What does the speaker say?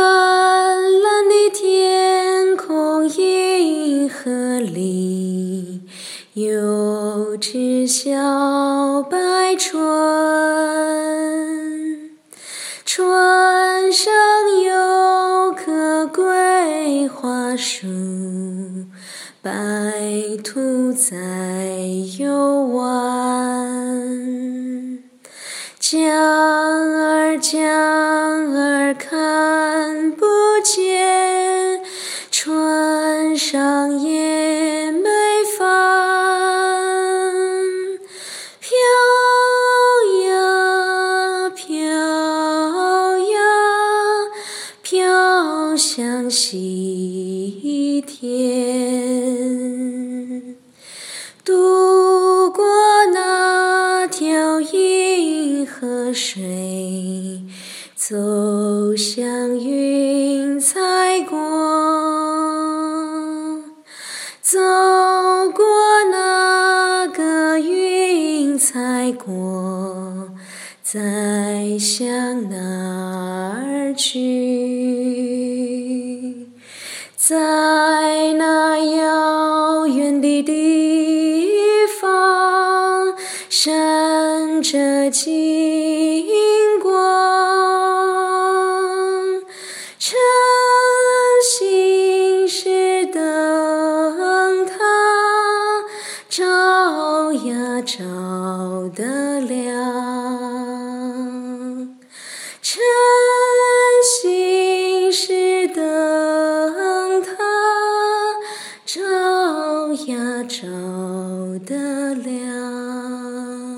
蓝蓝的天空，银河里有只小白船，船上有棵桂花树，白兔在游玩。桨江儿看不见，船上也没帆，飘呀飘呀飘向西天，渡过那条河水，走向云彩国，走过那个云彩国，再向哪儿去？在那遥远的地方，闪着金光，晨星是灯塔照呀照的亮。照得亮